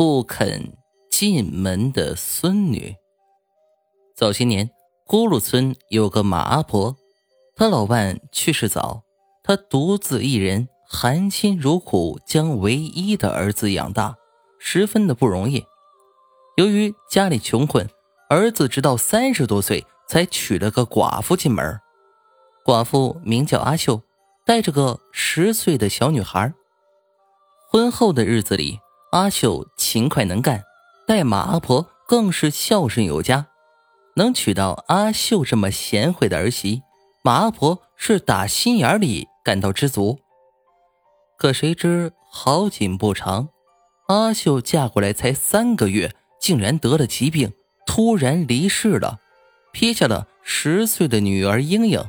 不肯进门的孙女。早些年，咕噜村有个马阿婆，她老伴去世早，她独自一人含辛茹苦将唯一的儿子养大，十分的不容易。由于家里穷困，儿子直到三十多岁才娶了个寡妇进门。寡妇名叫阿秀，带着个十岁的小女孩。婚后的日子里，阿秀勤快能干，待马阿婆更是孝顺有加。能娶到阿秀这么贤惠的儿媳，马阿婆是打心眼里感到知足。可谁知好景不长，阿秀嫁过来才三个月，竟然得了疾病，突然离世了，撇下了十岁的女儿英英。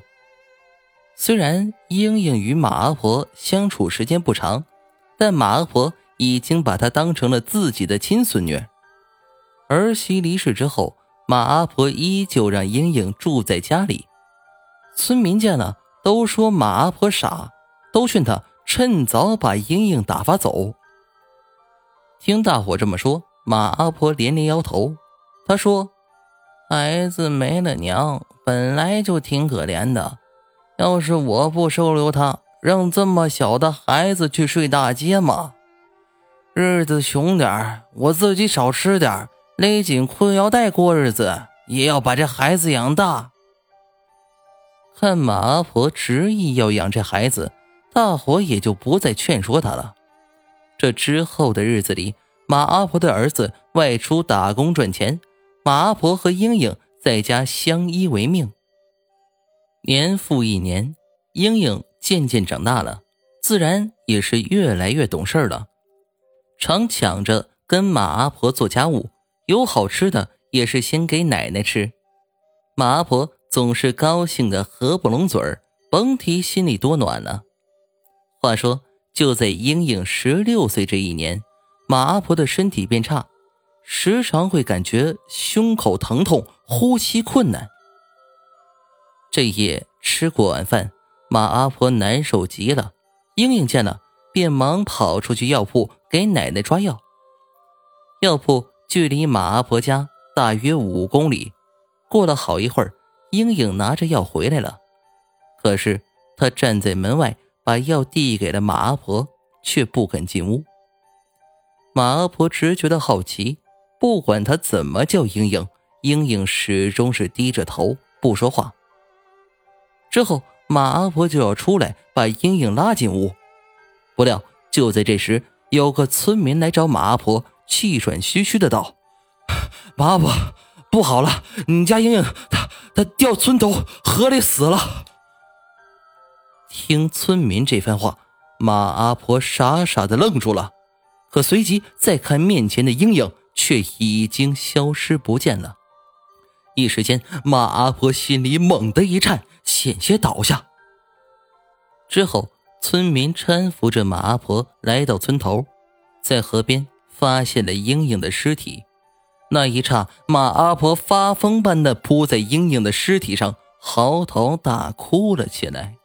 虽然英英与马阿婆相处时间不长，但马阿婆。已经把她当成了自己的亲孙女。儿媳离世之后，马阿婆依旧让英英住在家里。村民见了，都说马阿婆傻，都劝她趁早把英英打发走。听大伙这么说，马阿婆连连摇头。她说：“孩子没了娘，本来就挺可怜的。要是我不收留他，让这么小的孩子去睡大街吗？”日子穷点我自己少吃点勒紧裤腰带过日子，也要把这孩子养大。看马阿婆执意要养这孩子，大伙也就不再劝说他了。这之后的日子里，马阿婆的儿子外出打工赚钱，马阿婆和英英在家相依为命。年复一年，英英渐渐长大了，自然也是越来越懂事了。常抢着跟马阿婆做家务，有好吃的也是先给奶奶吃。马阿婆总是高兴的合不拢嘴儿，甭提心里多暖了。话说，就在英英十六岁这一年，马阿婆的身体变差，时常会感觉胸口疼痛、呼吸困难。这夜吃过晚饭，马阿婆难受极了，英英见了。便忙跑出去药铺给奶奶抓药。药铺距离马阿婆家大约五公里。过了好一会儿，英英拿着药回来了，可是她站在门外，把药递给了马阿婆，却不肯进屋。马阿婆直觉得好奇，不管她怎么叫英英，英英始终是低着头不说话。之后，马阿婆就要出来把英英拉进屋。不料，就在这时，有个村民来找马阿婆，气喘吁吁的道：“马阿婆，不好了，你家英英她她掉村头河里死了。”听村民这番话，马阿婆傻傻的愣住了，可随即再看面前的英英，却已经消失不见了。一时间，马阿婆心里猛地一颤，险些倒下。之后。村民搀扶着马阿婆来到村头，在河边发现了英英的尸体。那一刹，马阿婆发疯般的扑在英英的尸体上，嚎啕大哭了起来。